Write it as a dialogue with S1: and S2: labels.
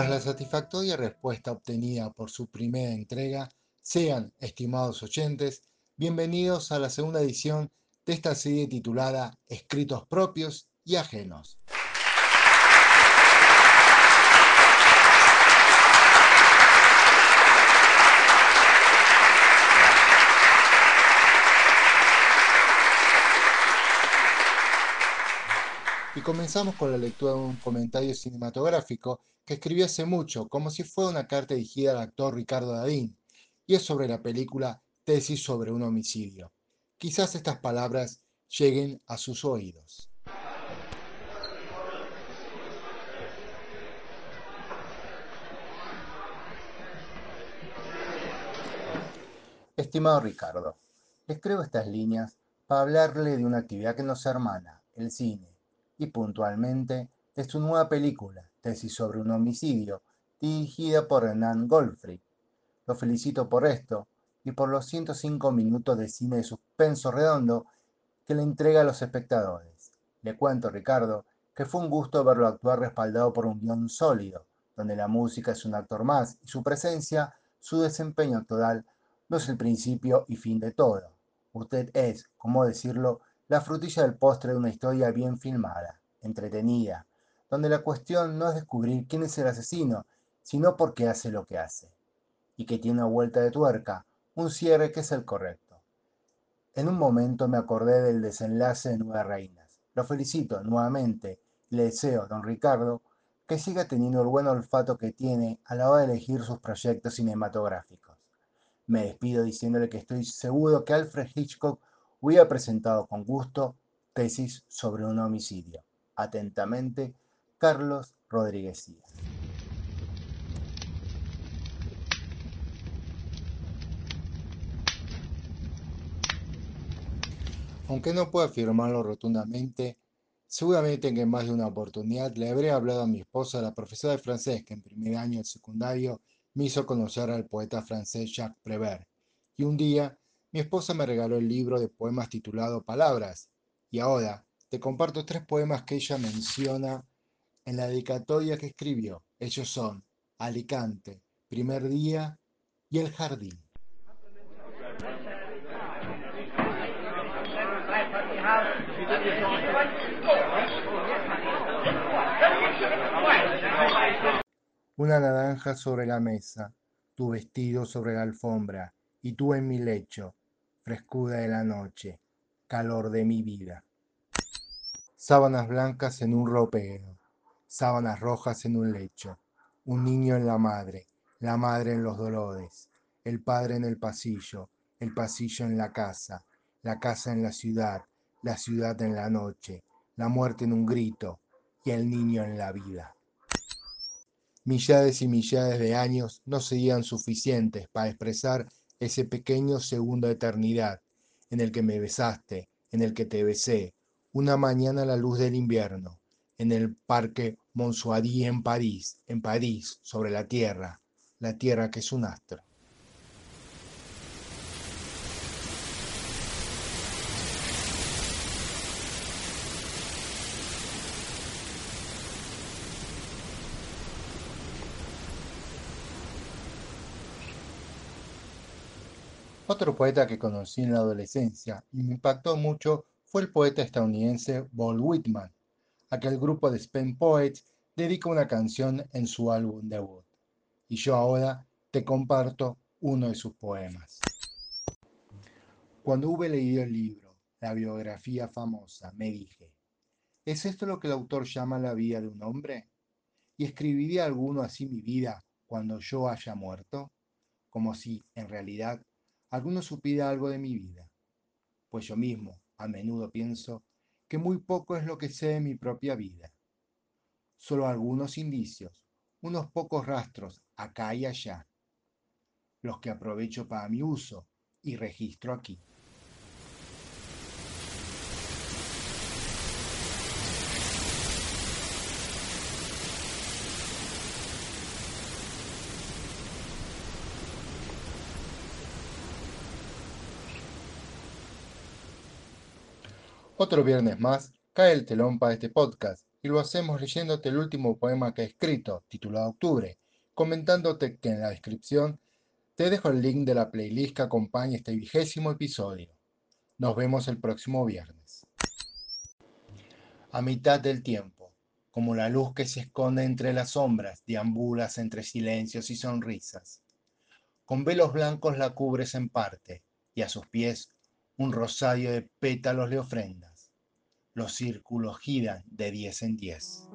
S1: Tras la satisfactoria respuesta obtenida por su primera entrega, sean, estimados oyentes, bienvenidos a la segunda edición de esta serie titulada Escritos propios y ajenos. Comenzamos con la lectura de un comentario cinematográfico que escribió hace mucho, como si fuera una carta dirigida al actor Ricardo Darín, y es sobre la película Tesis sobre un homicidio. Quizás estas palabras lleguen a sus oídos. Estimado Ricardo, escribo estas líneas para hablarle de una actividad que nos hermana, el cine y puntualmente de su nueva película, Tesis sobre un homicidio, dirigida por Hernán Goldfried. Lo felicito por esto y por los 105 minutos de cine de suspenso redondo que le entrega a los espectadores. Le cuento, Ricardo, que fue un gusto verlo actuar respaldado por un guion sólido, donde la música es un actor más y su presencia, su desempeño actoral, no es el principio y fin de todo. Usted es, como decirlo, la frutilla del postre de una historia bien filmada, entretenida, donde la cuestión no es descubrir quién es el asesino, sino por qué hace lo que hace, y que tiene una vuelta de tuerca, un cierre que es el correcto. En un momento me acordé del desenlace de Nueve Reinas. Lo felicito nuevamente le deseo, don Ricardo, que siga teniendo el buen olfato que tiene a la hora de elegir sus proyectos cinematográficos. Me despido diciéndole que estoy seguro que Alfred Hitchcock hubiera presentado con gusto tesis sobre un homicidio. Atentamente, Carlos Rodríguez Díaz. Aunque no puedo afirmarlo rotundamente, seguramente en más de una oportunidad le habré hablado a mi esposa, la profesora de francés, que en primer año del secundario me hizo conocer al poeta francés Jacques Prévert. Y un día mi esposa me regaló el libro de poemas titulado Palabras, y ahora te comparto tres poemas que ella menciona en la dedicatoria que escribió. Ellos son Alicante, Primer Día y El Jardín. Una naranja sobre la mesa, tu vestido sobre la alfombra y tú en mi lecho, frescura de la noche, calor de mi vida. Sábanas blancas en un ropero, sábanas rojas en un lecho, un niño en la madre, la madre en los dolores, el padre en el pasillo, el pasillo en la casa, la casa en la ciudad, la ciudad en la noche, la muerte en un grito y el niño en la vida. Millares y millares de años no serían suficientes para expresar ese pequeño segundo de eternidad en el que me besaste, en el que te besé, una mañana a la luz del invierno, en el parque Monsoadí en París, en París, sobre la tierra, la tierra que es un astro. Otro poeta que conocí en la adolescencia y me impactó mucho fue el poeta estadounidense Walt Whitman, a que el grupo de Spen Poets dedica una canción en su álbum debut. Y yo ahora te comparto uno de sus poemas. Cuando hube leído el libro, la biografía famosa, me dije, ¿es esto lo que el autor llama la vida de un hombre? ¿Y escribiría alguno así mi vida cuando yo haya muerto? Como si, en realidad, alguno supiera algo de mi vida, pues yo mismo a menudo pienso que muy poco es lo que sé de mi propia vida. Solo algunos indicios, unos pocos rastros acá y allá, los que aprovecho para mi uso y registro aquí. Otro viernes más cae el telón para este podcast, y lo hacemos leyéndote el último poema que he escrito, titulado Octubre, comentándote que en la descripción te dejo el link de la playlist que acompaña este vigésimo episodio. Nos vemos el próximo viernes. A mitad del tiempo, como la luz que se esconde entre las sombras, deambulas entre silencios y sonrisas. Con velos blancos la cubres en parte, y a sus pies un rosario de pétalos le ofrendas. Los círculos giran de diez en diez.